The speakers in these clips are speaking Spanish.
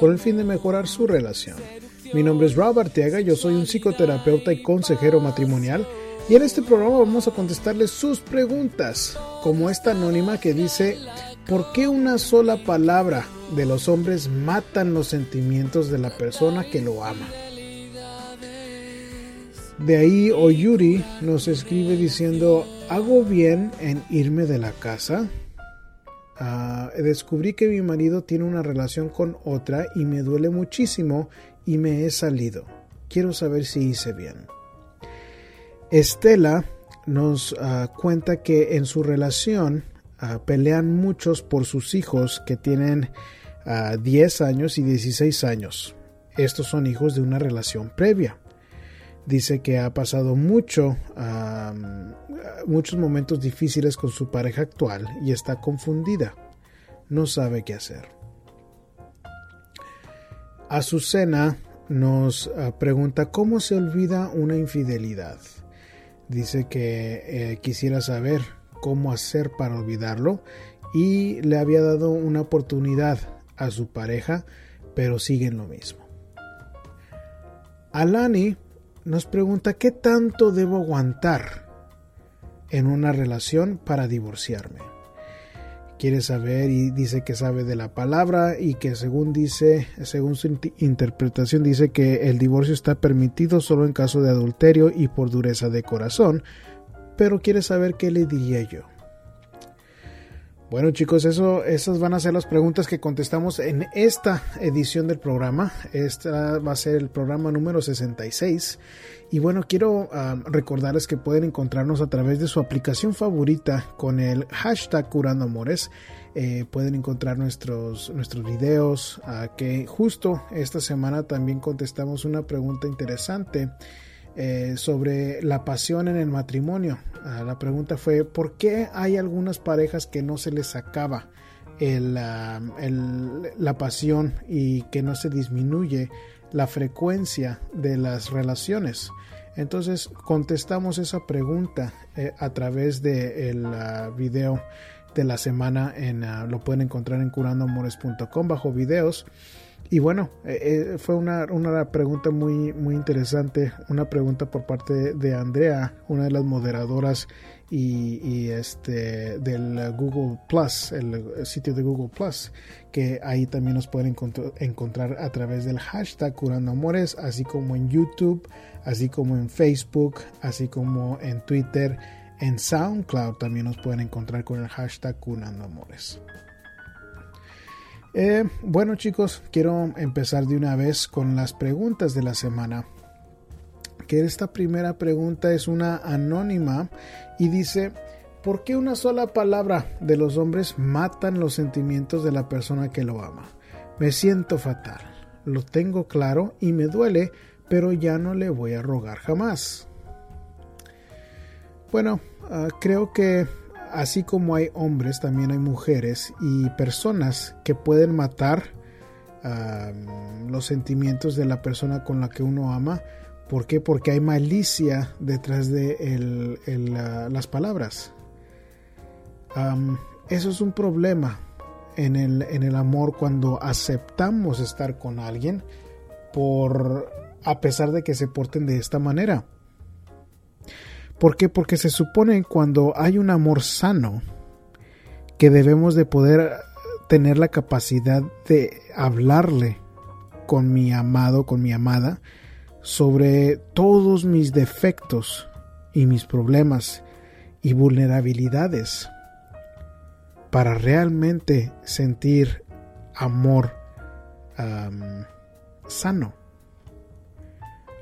con el fin de mejorar su relación. Mi nombre es Rob Arteaga, yo soy un psicoterapeuta y consejero matrimonial y en este programa vamos a contestarles sus preguntas, como esta anónima que dice, ¿por qué una sola palabra de los hombres matan los sentimientos de la persona que lo ama? De ahí Oyuri nos escribe diciendo, ¿hago bien en irme de la casa? Ah, descubrí que mi marido tiene una relación con otra y me duele muchísimo y me he salido. Quiero saber si hice bien. Estela nos ah, cuenta que en su relación ah, pelean muchos por sus hijos que tienen 10 años y 16 años. Estos son hijos de una relación previa. Dice que ha pasado mucho, muchos momentos difíciles con su pareja actual y está confundida. No sabe qué hacer. Azucena nos ah, pregunta cómo se olvida una infidelidad. Dice que eh, quisiera saber cómo hacer para olvidarlo y le había dado una oportunidad a su pareja, pero siguen lo mismo. Alani nos pregunta qué tanto debo aguantar en una relación para divorciarme. Quiere saber y dice que sabe de la palabra y que según dice, según su interpretación dice que el divorcio está permitido solo en caso de adulterio y por dureza de corazón, pero quiere saber qué le diría yo. Bueno chicos, eso, esas van a ser las preguntas que contestamos en esta edición del programa. Esta va a ser el programa número 66. Y bueno, quiero ah, recordarles que pueden encontrarnos a través de su aplicación favorita con el hashtag Curando Amores. Eh, pueden encontrar nuestros, nuestros videos, que justo esta semana también contestamos una pregunta interesante eh, sobre la pasión en el matrimonio. Ah, la pregunta fue, ¿por qué hay algunas parejas que no se les acaba ah, la pasión y que no se disminuye la frecuencia de las relaciones? Entonces contestamos esa pregunta eh, a través del de ah, video de la semana en lo pueden encontrar en curandoamores.com bajo videos. Y bueno, eh, eh, fue una, pregunta muy, muy interesante, una pregunta por parte de Andrea, una de las moderadoras y, este del Google Plus, el sitio de Google Plus, que ahí también nos pueden encontrar a través del hashtag Curando Amores, así como en YouTube, así como en Facebook, así como en Twitter, en SoundCloud también nos pueden encontrar con el hashtag Curando Amores. Eh, bueno chicos, quiero empezar de una vez con las preguntas de la semana. Que esta primera pregunta es una anónima y dice, ¿por qué una sola palabra de los hombres matan los sentimientos de la persona que lo ama? Me siento fatal, lo tengo claro y me duele, pero ya no le voy a rogar jamás. Bueno, ah, creo que así como hay hombres, también hay mujeres y personas que pueden matar los sentimientos de la persona con la que uno ama. ¿Por qué? Porque hay malicia detrás de las palabras. eso es un problema en el, en el amor cuando aceptamos estar con alguien por a pesar de que se porten de esta manera. ¿Por qué? Porque se supone cuando hay un amor sano que debemos de poder tener la capacidad de hablarle con mi amado, con mi amada, sobre todos mis defectos y mis problemas y vulnerabilidades para realmente sentir amor sano.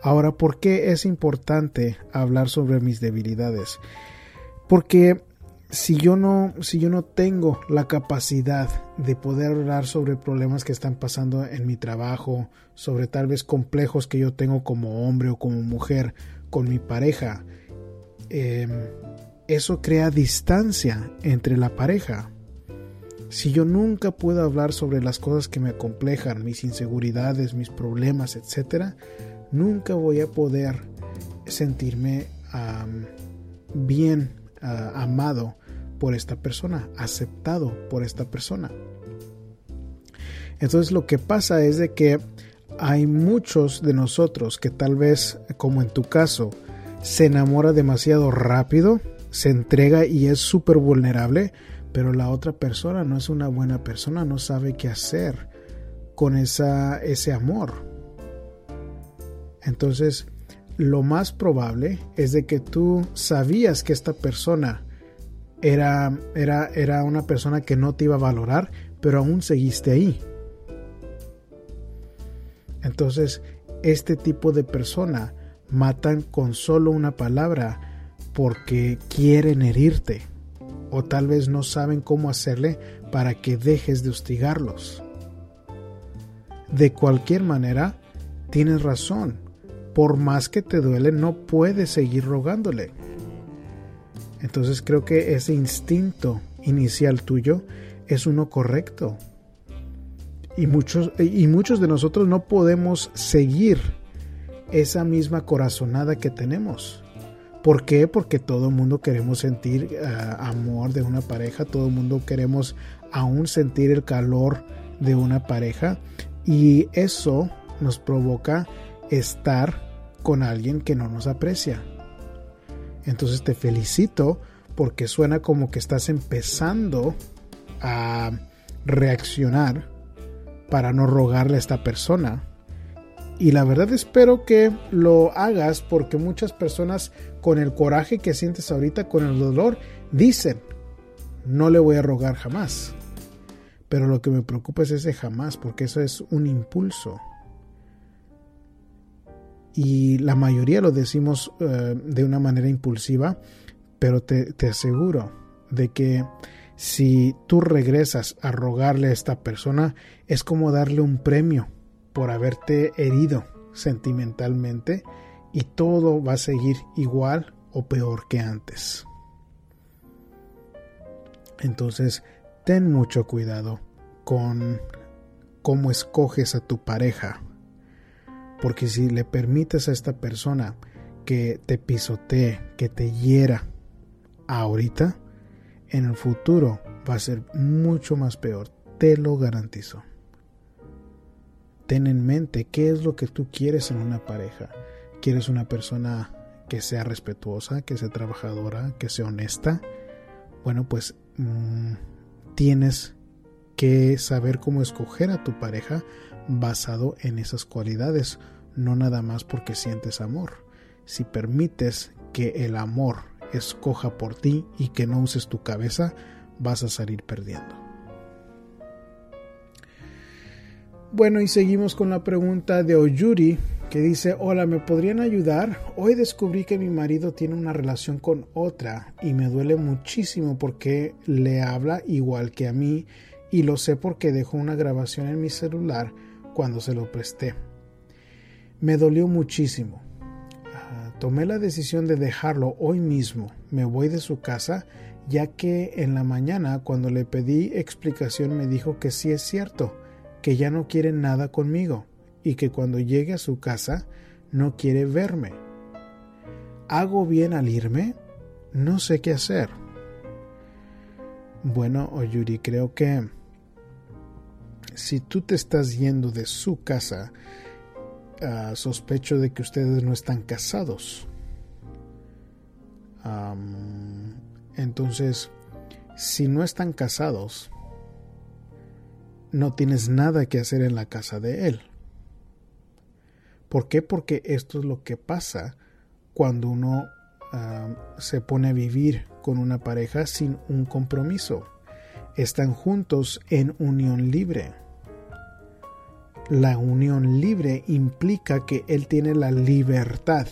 Ahora, ¿por qué es importante hablar sobre mis debilidades? Porque si yo no, si yo no tengo la capacidad de poder hablar sobre problemas que están pasando en mi trabajo, sobre tal vez complejos que yo tengo como hombre o como mujer con mi pareja, em, eso crea distancia entre la pareja. Si yo nunca puedo hablar sobre las cosas que me acomplejan, mis inseguridades, mis problemas, etc., nunca voy a poder sentirme bien amado por esta persona, aceptado por esta persona. Entonces lo que pasa es de que hay muchos de nosotros que tal vez, como en tu caso, se enamora demasiado rápido, se entrega y es súper vulnerable, pero la otra persona no es una buena persona, no sabe qué hacer con esa, ese amor. Entonces, lo más probable es de que tú sabías que esta persona era, era, era una persona que no te iba a valorar, pero aún seguiste ahí. Entonces, este tipo de persona matan con solo una palabra porque quieren herirte o tal vez no saben cómo hacerle para que dejes de hostigarlos. De cualquier manera, tienes razón. Por más que te duele, no puedes seguir rogándole. Entonces creo que ese instinto inicial tuyo es uno correcto. Y muchos, y muchos de nosotros no podemos seguir esa misma corazonada que tenemos. ¿Por qué? Porque todo el mundo queremos sentir eh, amor de una pareja, todo el mundo queremos aún sentir el calor de una pareja y eso nos provoca estar con alguien que no nos aprecia. Entonces te felicito porque suena como que estás empezando a reaccionar para no rogarle a esta persona. Y la verdad espero que lo hagas porque muchas personas con el coraje que sientes ahorita, con el dolor, dicen, no le voy a rogar jamás. Pero lo que me preocupa es ese jamás porque eso es un impulso y la mayoría lo decimos eh, de una manera impulsiva, pero te, te aseguro de que si tú regresas a rogarle a esta persona, es como darle un premio por haberte herido sentimentalmente y todo va a seguir igual o peor que antes. Entonces, ten mucho cuidado con cómo escoges a tu pareja porque si le permites a esta persona que te pisotee, que te hiera ahorita, en el futuro va a ser mucho más peor. Te lo garantizo. Ten en mente qué es lo que tú quieres en una pareja. ¿Quieres una persona que sea respetuosa, que sea trabajadora, que sea honesta? Bueno, pues mm, tienes que saber cómo escoger a tu pareja basado en esas cualidades, no nada más porque sientes amor. Si permites que el amor escoja por ti y que no uses tu cabeza, vas a salir perdiendo. Bueno, y seguimos con la pregunta de Oyuri, que dice, hola, ¿me podrían ayudar? Hoy descubrí que mi marido tiene una relación con otra y me duele muchísimo porque le habla igual que a mí y lo sé porque dejó una grabación en mi celular cuando se lo presté. Me dolió muchísimo. Ah, tomé la decisión de dejarlo hoy mismo. Me voy de su casa ya que en la mañana cuando le pedí explicación me dijo que sí es cierto, que ya no quiere nada conmigo y que cuando llegue a su casa no quiere verme. ¿Hago bien al irme? No sé qué hacer. Bueno, Oyuri, creo que si tú te estás yendo de su casa, uh, sospecho de que ustedes no están casados. entonces, si no están casados, no tienes nada que hacer en la casa de él. ¿Por qué? Porque esto es lo que pasa cuando uno se pone a vivir con una pareja sin un compromiso. Están juntos en unión libre la unión libre implica que él tiene la libertad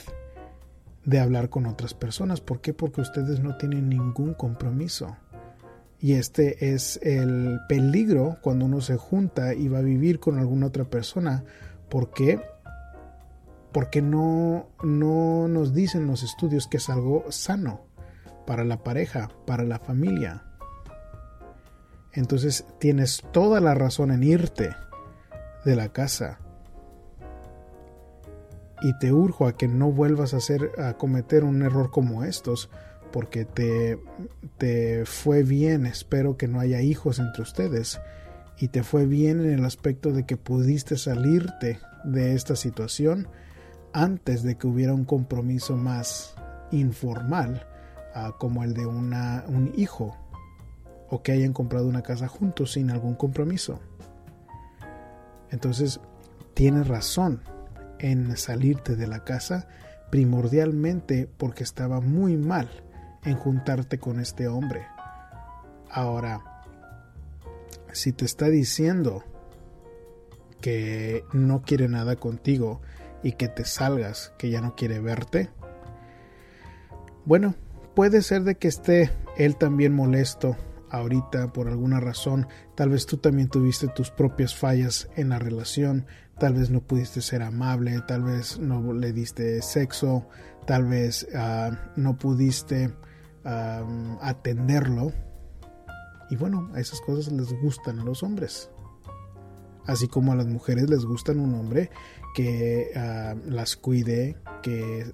de hablar con otras personas. ¿Por qué? Porque ustedes no tienen ningún compromiso. Y este es el peligro cuando uno se junta y va a vivir con alguna otra persona. ¿Por qué? Porque no, no nos dicen los estudios que es algo sano para la pareja, para la familia. Entonces tienes toda la razón en irte de la casa. Y te urjo a que no vuelvas a hacer a cometer un error como estos, porque te, te fue bien, espero que no haya hijos entre ustedes, y te fue bien en el aspecto de que pudiste salirte de esta situación antes de que hubiera un compromiso más informal ah, como el de una, un hijo o que hayan comprado una casa juntos sin algún compromiso. Entonces, tienes razón en salirte de la casa primordialmente porque estaba muy mal en juntarte con este hombre. Ahora, si te está diciendo que no quiere nada contigo y que te salgas, que ya no quiere verte, bueno, puede ser de que esté él también molesto ahorita por alguna razón, tal vez tú también tuviste tus propias fallas en la relación, tal vez no pudiste ser amable, tal vez no le diste sexo, tal vez uh, no pudiste atenderlo. Y bueno, a esas cosas les gustan a los hombres. Así como a las mujeres les gustan un hombre que uh, las cuide, que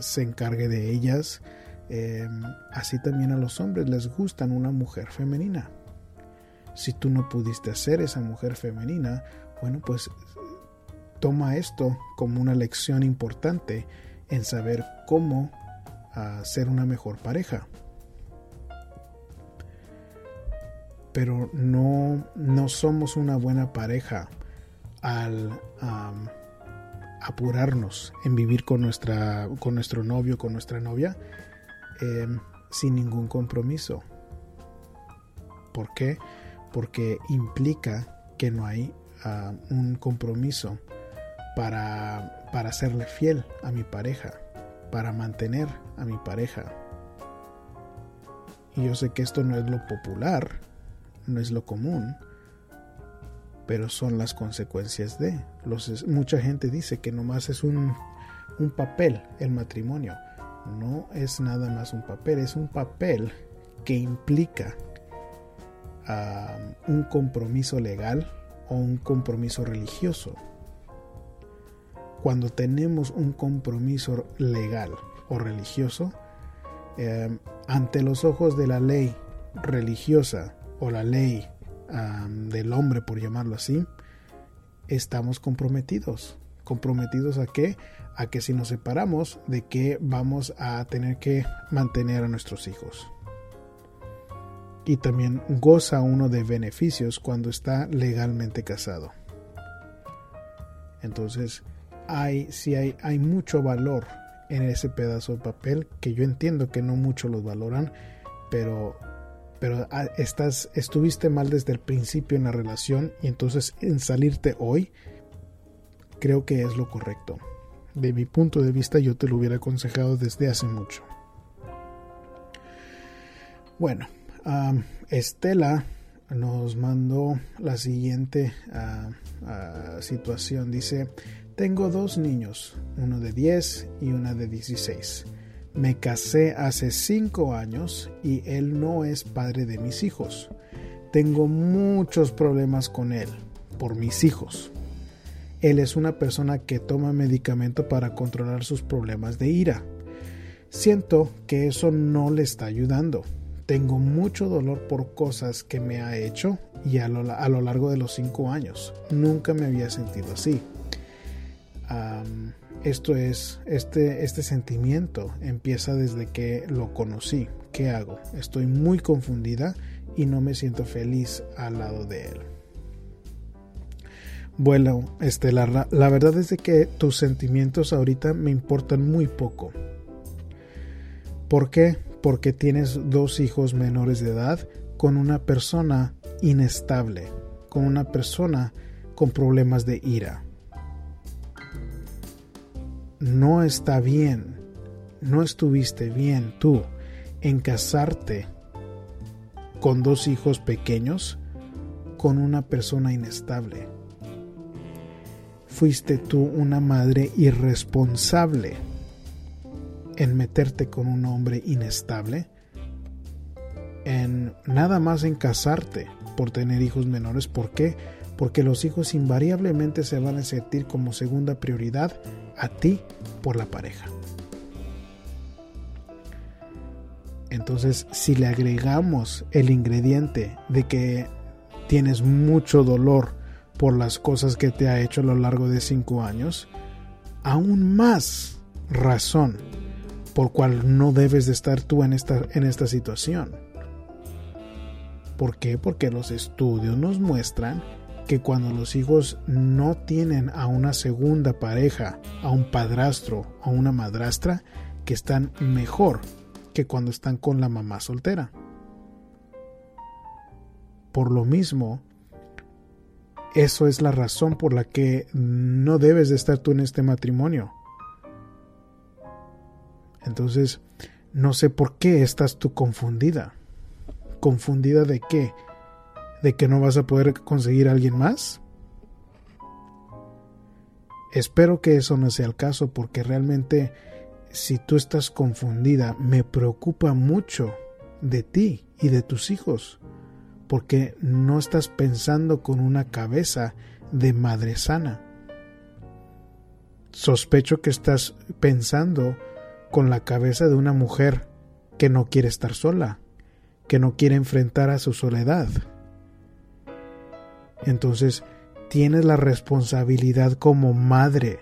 se encargue de ellas, Em, así también a los hombres les gustan una mujer femenina. Si tú no pudiste ser esa mujer femenina, bueno, pues toma esto como una lección importante en saber cómo uh, ser una mejor pareja. Pero no, no somos una buena pareja al apurarnos en vivir con, nuestra, con nuestro novio, con nuestra novia, Em, sin ningún compromiso. ¿Por qué? Porque implica que no hay ah, un compromiso para, para serle fiel a mi pareja, para mantener a mi pareja. Y yo sé que esto no es lo popular, no es lo común, pero son las consecuencias de. Los, mucha gente dice que nomás es un, un papel el matrimonio no es nada más un papel, es un papel que implica un compromiso legal o un compromiso religioso. Cuando tenemos un compromiso legal o religioso, em, ante los ojos de la ley religiosa o la ley del hombre, por llamarlo así, estamos comprometidos. ¿Comprometidos a qué? a que si nos separamos, de que vamos a tener que mantener a nuestros hijos. Y también goza uno de beneficios cuando está legalmente casado. Entonces, hay, si hay, hay mucho valor en ese pedazo de papel que yo entiendo que no mucho los valoran, pero pero ah, estás estuviste mal desde el principio en la relación y entonces en salirte hoy creo que es lo correcto de mi punto de vista yo te lo hubiera aconsejado desde hace mucho. Bueno, Estela nos mandó la siguiente situación. Dice, tengo dos niños, uno de 10 y una de 16. Me casé hace 5 años y él no es padre de mis hijos. Tengo muchos problemas con él por mis hijos. Él es una persona que toma medicamento para controlar sus problemas de ira. Siento que eso no le está ayudando. Tengo mucho dolor por cosas que me ha hecho y a lo, largo de los cinco años. Nunca me había sentido así. esto es, este, este sentimiento empieza desde que lo conocí. ¿Qué hago? Estoy muy confundida y no me siento feliz al lado de él. Bueno, Estela, la verdad es de que tus sentimientos ahorita me importan muy poco. ¿Por qué? Porque tienes dos hijos menores de edad con una persona inestable, con una persona con problemas de ira. No está bien no estuviste bien tú en casarte con dos hijos pequeños con una persona inestable. Fuiste tú una madre irresponsable en meterte con un hombre inestable, en nada más en casarte por tener hijos menores. ¿Por qué? Porque los hijos invariablemente se van a sentir como segunda prioridad a ti por la pareja. Entonces, si le agregamos el ingrediente de que tienes mucho dolor por las cosas que te ha hecho a lo largo de cinco años, aún más razón por cual no debes de estar tú en esta, en esta situación. ¿Por qué? Porque los estudios nos muestran que cuando los hijos no tienen a una segunda pareja, a un padrastro, a una madrastra, que están mejor que cuando están con la mamá soltera. Por lo mismo, eso es la razón por la que no debes de estar tú en este matrimonio. Entonces, no sé por qué estás tú confundida. ¿Confundida de qué? ¿De que no vas a poder conseguir a alguien más? Espero que eso no sea el caso porque realmente si tú estás confundida, me preocupa mucho de ti y de tus hijos, porque no estás pensando con una cabeza de madre sana. Sospecho que estás pensando con la cabeza de una mujer que no quiere estar sola, que no quiere enfrentar a su soledad. Entonces, tienes la responsabilidad como madre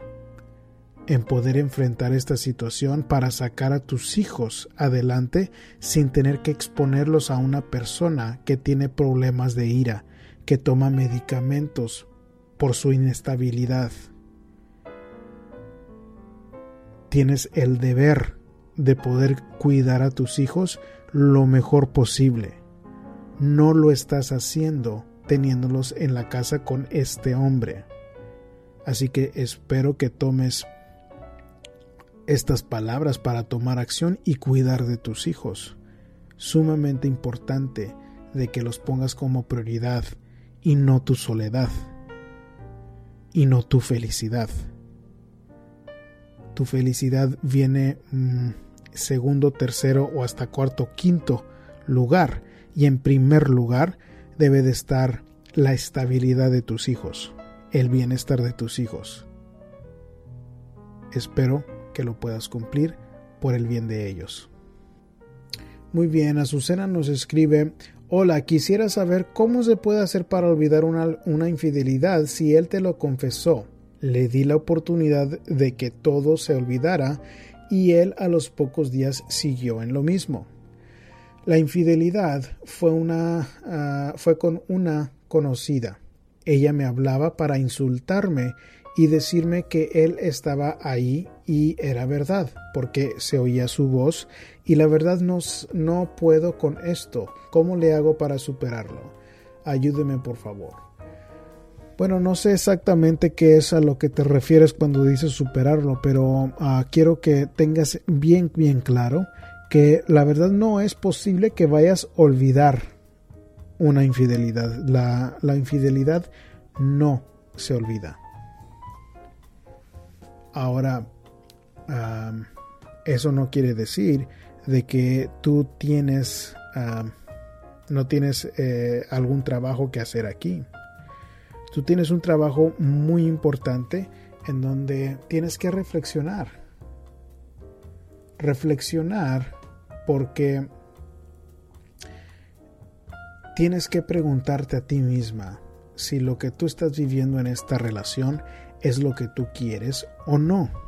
en poder enfrentar esta situación para sacar a tus hijos adelante sin tener que exponerlos a una persona que tiene problemas de ira, que toma medicamentos por su inestabilidad. Tienes el deber de poder cuidar a tus hijos lo mejor posible. No lo estás haciendo teniéndolos en la casa con este hombre. Así que espero que tomes estas palabras para tomar acción y cuidar de tus hijos. Sumamente importante de que los pongas como prioridad y no tu soledad y no tu felicidad. Tu felicidad viene mm, segundo, tercero o hasta cuarto, quinto lugar y en primer lugar debe de estar la estabilidad de tus hijos, el bienestar de tus hijos. Espero que lo puedas cumplir por el bien de ellos. Muy bien, Azucena nos escribe, hola, quisiera saber cómo se puede hacer para olvidar una, una infidelidad si él te lo confesó. Le di la oportunidad de que todo se olvidara y él a los pocos días siguió en lo mismo. La infidelidad fue una ah, fue con una conocida. Ella me hablaba para insultarme y decirme que él estaba ahí y era verdad, porque se oía su voz y la verdad no, no puedo con esto. ¿Cómo le hago para superarlo? Ayúdeme por favor. Bueno, no sé exactamente qué es a lo que te refieres cuando dices superarlo, pero ah, quiero que tengas bien, bien claro que la verdad no es posible que vayas a olvidar una infidelidad. La, la infidelidad no se olvida. Ahora, eso no quiere decir de que tú tienes, no tienes eh, algún trabajo que hacer aquí. Tú tienes un trabajo muy importante en donde tienes que reflexionar. Reflexionar porque tienes que preguntarte a ti misma si lo que tú estás viviendo en esta relación es lo que tú quieres o no.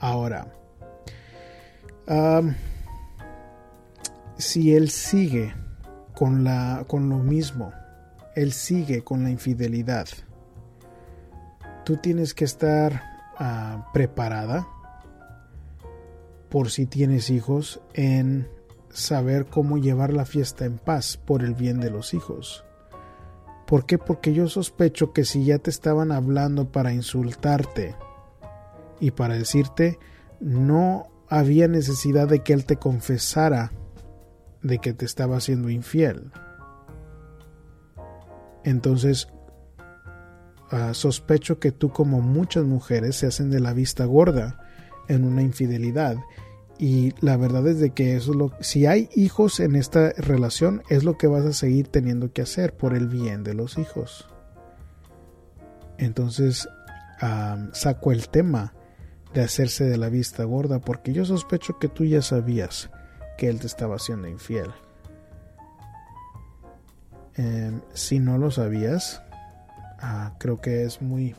Ahora, si él sigue con, la, con lo mismo, él sigue con la infidelidad, tú tienes que estar ah, preparada por si tienes hijos en saber cómo llevar la fiesta en paz por el bien de los hijos. ¿Por qué? Porque yo sospecho que si ya te estaban hablando para insultarte, y para decirte no había necesidad de que él te confesara de que te estaba haciendo infiel. Entonces, ah, sospecho que tú como muchas mujeres se hacen de la vista gorda en una infidelidad. Y la verdad es de que eso es lo si hay hijos en esta relación es lo que vas a seguir teniendo que hacer por el bien de los hijos. Entonces saco el tema de hacerse de la vista gorda porque yo sospecho que tú ya sabías que él te estaba haciendo infiel em, si no lo sabías ah, creo que es muy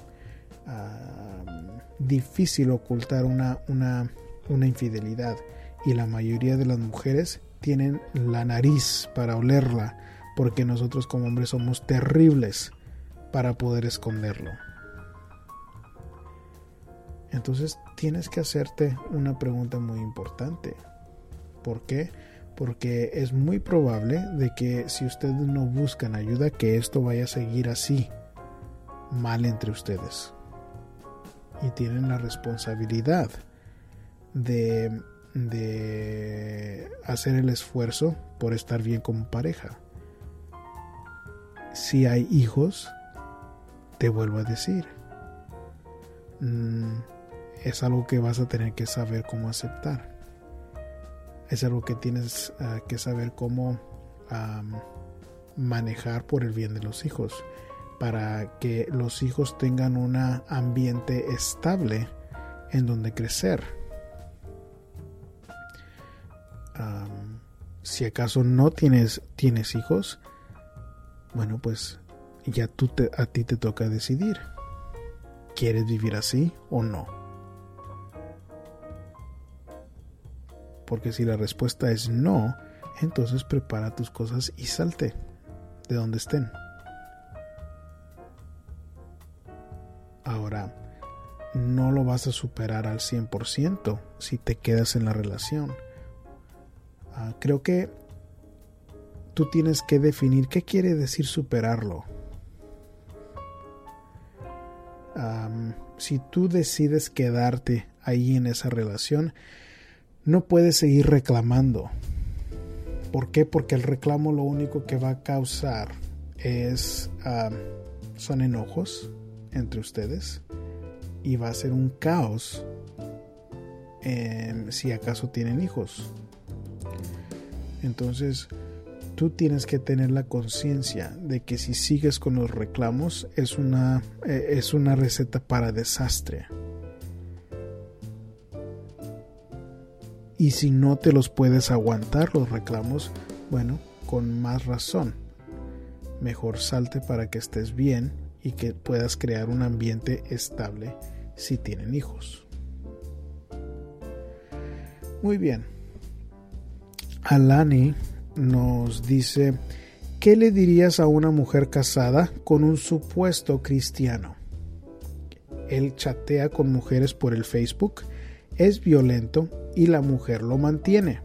difícil ocultar una, una una infidelidad y la mayoría de las mujeres tienen la nariz para olerla porque nosotros como hombres somos terribles para poder esconderlo. Entonces tienes que hacerte una pregunta muy importante. ¿Por qué? Porque es muy probable de que si ustedes no buscan ayuda, que esto vaya a seguir así, mal entre ustedes. Y tienen la responsabilidad de, de hacer el esfuerzo por estar bien como pareja. Si hay hijos, te vuelvo a decir, mm, es algo que vas a tener que saber cómo aceptar. Es algo que tienes ah, que saber cómo manejar por el bien de los hijos, para que los hijos tengan un ambiente estable en donde crecer si acaso no tienes, tienes hijos, bueno, pues ya tú te, a ti te toca decidir. ¿Quieres vivir así o no? Porque si la respuesta es no, entonces prepara tus cosas y salte de donde estén. Ahora, no lo vas a superar al 100% si te quedas en la relación Ah, creo que tú tienes que definir qué quiere decir superarlo. si tú decides quedarte ahí en esa relación, no puedes seguir reclamando. ¿Por qué? Porque el reclamo lo único que va a causar es son enojos entre ustedes y va a ser un caos si acaso tienen hijos. Entonces, tú tienes que tener la conciencia de que si sigues con los reclamos es una, eh, es una receta para desastre. Y si no te los puedes aguantar los reclamos, bueno, con más razón. Mejor salte para que estés bien y que puedas crear un ambiente estable si tienen hijos. Muy bien. Alani nos dice, ¿qué le dirías a una mujer casada con un supuesto cristiano? Él chatea con mujeres por el Facebook, es violento y la mujer lo mantiene.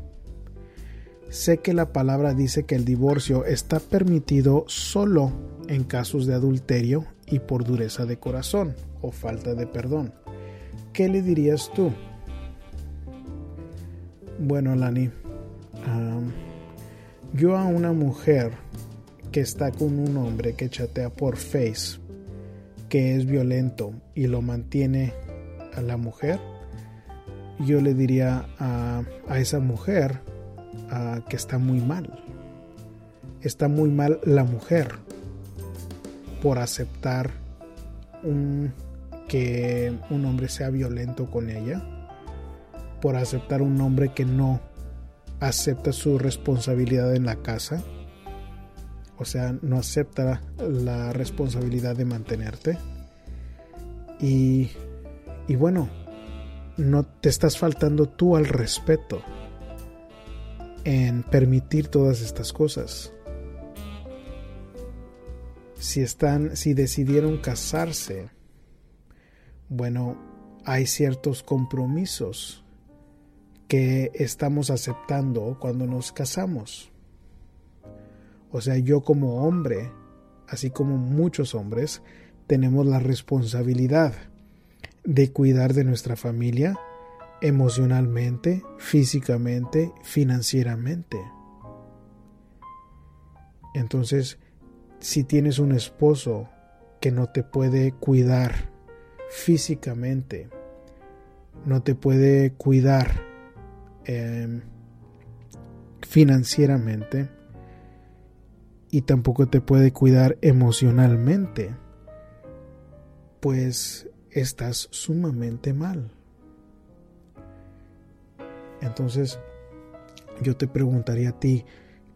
Sé que la palabra dice que el divorcio está permitido solo en casos de adulterio y por dureza de corazón o falta de perdón. ¿Qué le dirías tú? Bueno, Alani yo a una mujer que está con un hombre que chatea por Face, que es violento y lo mantiene a la mujer, yo le diría a, esa mujer que está muy mal. Está muy mal la mujer por aceptar que un hombre sea violento con ella, por aceptar un hombre que no acepta su responsabilidad en la casa, o sea, no acepta la responsabilidad de mantenerte. Y, y bueno, no te estás faltando tú al respeto en permitir todas estas cosas. Si están, si decidieron casarse, bueno, hay ciertos compromisos que estamos aceptando cuando nos casamos. O sea, yo como hombre, así como muchos hombres, tenemos la responsabilidad de cuidar de nuestra familia emocionalmente, físicamente, financieramente. Entonces, si tienes un esposo que no te puede cuidar físicamente, no te puede cuidar em, financieramente y tampoco te puede cuidar emocionalmente, pues estás sumamente mal. Entonces, yo te preguntaría a ti,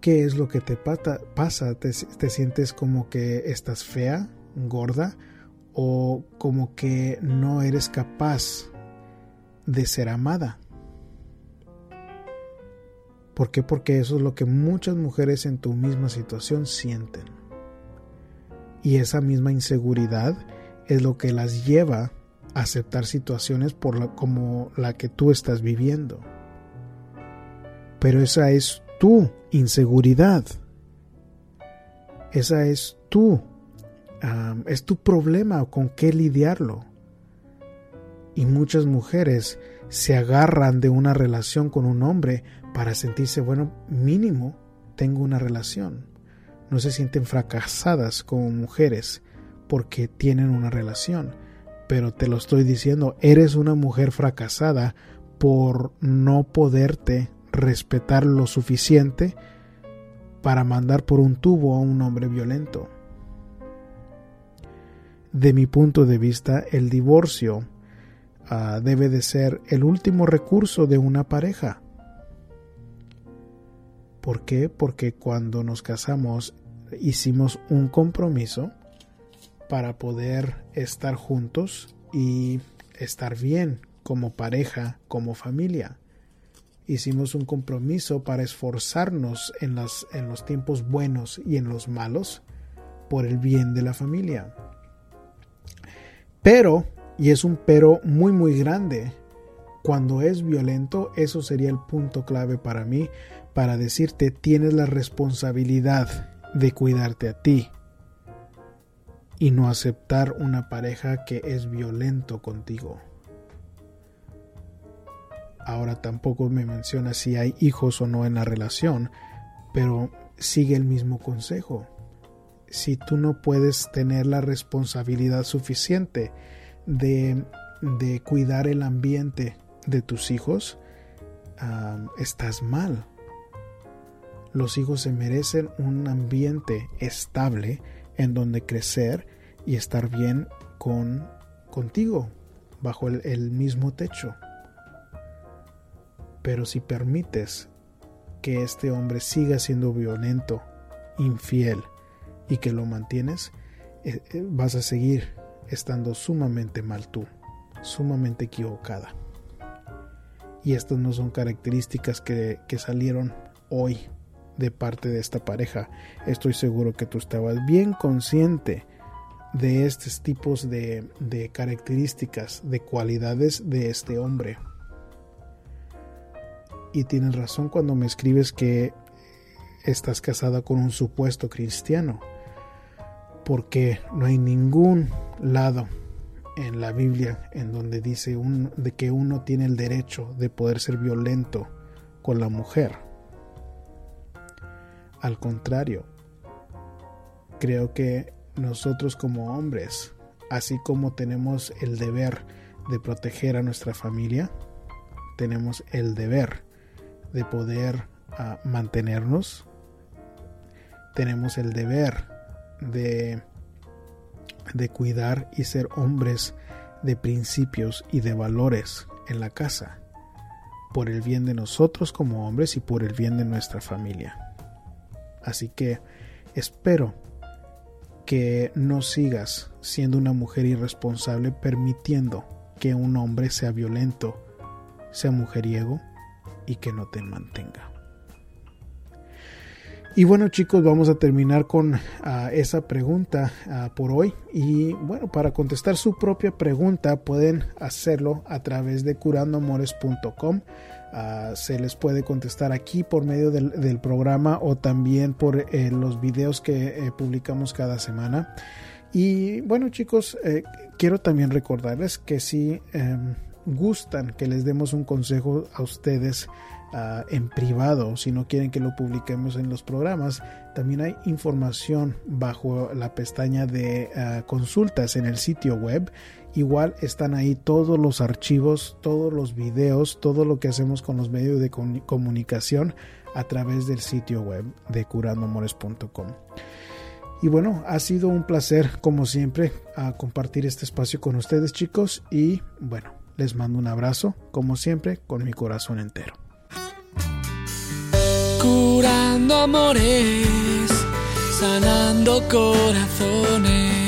¿qué es lo que te pasa? ¿Te, ¿Te, sientes como que estás fea, gorda? ¿O como que no eres capaz de ser amada? ¿Por qué? Porque eso es lo que muchas mujeres en tu misma situación sienten. Y esa misma inseguridad es lo que las lleva a aceptar situaciones como la que tú estás viviendo. Pero esa es tu inseguridad. Esa es tu, es tu problema con qué lidiarlo. Y muchas mujeres se agarran de una relación con un hombre para sentirse, bueno, mínimo tengo una relación. No se sienten fracasadas como mujeres porque tienen una relación. Pero te lo estoy diciendo, eres una mujer fracasada por no poderte respetar lo suficiente para mandar por un tubo a un hombre violento. De mi punto de vista, el divorcio uh, debe de ser el último recurso de una pareja. ¿Por qué? Porque cuando nos casamos hicimos un compromiso para poder estar juntos y estar bien como pareja, como familia hicimos un compromiso para esforzarnos en, las, en los tiempos buenos y en los malos por el bien de la familia. Pero, y es un pero muy muy grande, cuando es violento, eso sería el punto clave para mí, para decirte tienes la responsabilidad de cuidarte a ti y no aceptar una pareja que es violento contigo. Ahora tampoco me menciona si hay hijos o no en la relación, pero sigue el mismo consejo. Si tú no puedes tener la responsabilidad suficiente de, de cuidar el ambiente de tus hijos, estás mal. Los hijos se merecen un ambiente estable en donde crecer y estar bien con contigo, bajo el mismo techo. Pero si permites que este hombre siga siendo violento, infiel y que lo mantienes, eh, eh, vas a seguir estando sumamente mal tú, sumamente equivocada. Y estas no son características que, salieron hoy de parte de esta pareja. Estoy seguro que tú estabas bien consciente de estos tipos de, características, de cualidades de este hombre y tienes razón cuando me escribes que estás casada con un supuesto cristiano, porque no hay ningún lado en la Biblia en donde dice un, de que uno tiene el derecho de poder ser violento con la mujer. Al contrario, creo que nosotros como hombres, así como tenemos el deber de proteger a nuestra familia, tenemos el deber de poder ah, mantenernos, tenemos el deber de, de cuidar y ser hombres de principios y de valores en la casa, por el bien de nosotros como hombres y por el bien de nuestra familia. Así que espero que no sigas siendo una mujer irresponsable permitiendo que un hombre sea violento, sea mujeriego y que no te mantenga. Y bueno chicos, vamos a terminar con ah, esa pregunta ah, por hoy. Y bueno, para contestar su propia pregunta pueden hacerlo a través de curandoamores.com. Ah, se les puede contestar aquí por medio del, programa o también por eh, los videos que eh, publicamos cada semana. Y bueno chicos, eh, quiero también recordarles que si em, gustan que les demos un consejo a ustedes uh, en privado, si no quieren que lo publiquemos en los programas, también hay información bajo la pestaña de uh, consultas en el sitio web. Igual están ahí todos los archivos, todos los videos, todo lo que hacemos con los medios de comunicación a través del sitio web de curandoamores.com. Y bueno, ha sido un placer como siempre a compartir este espacio con ustedes chicos y bueno, les mando un abrazo como siempre con mi corazón entero. Curando amores, sanando corazones.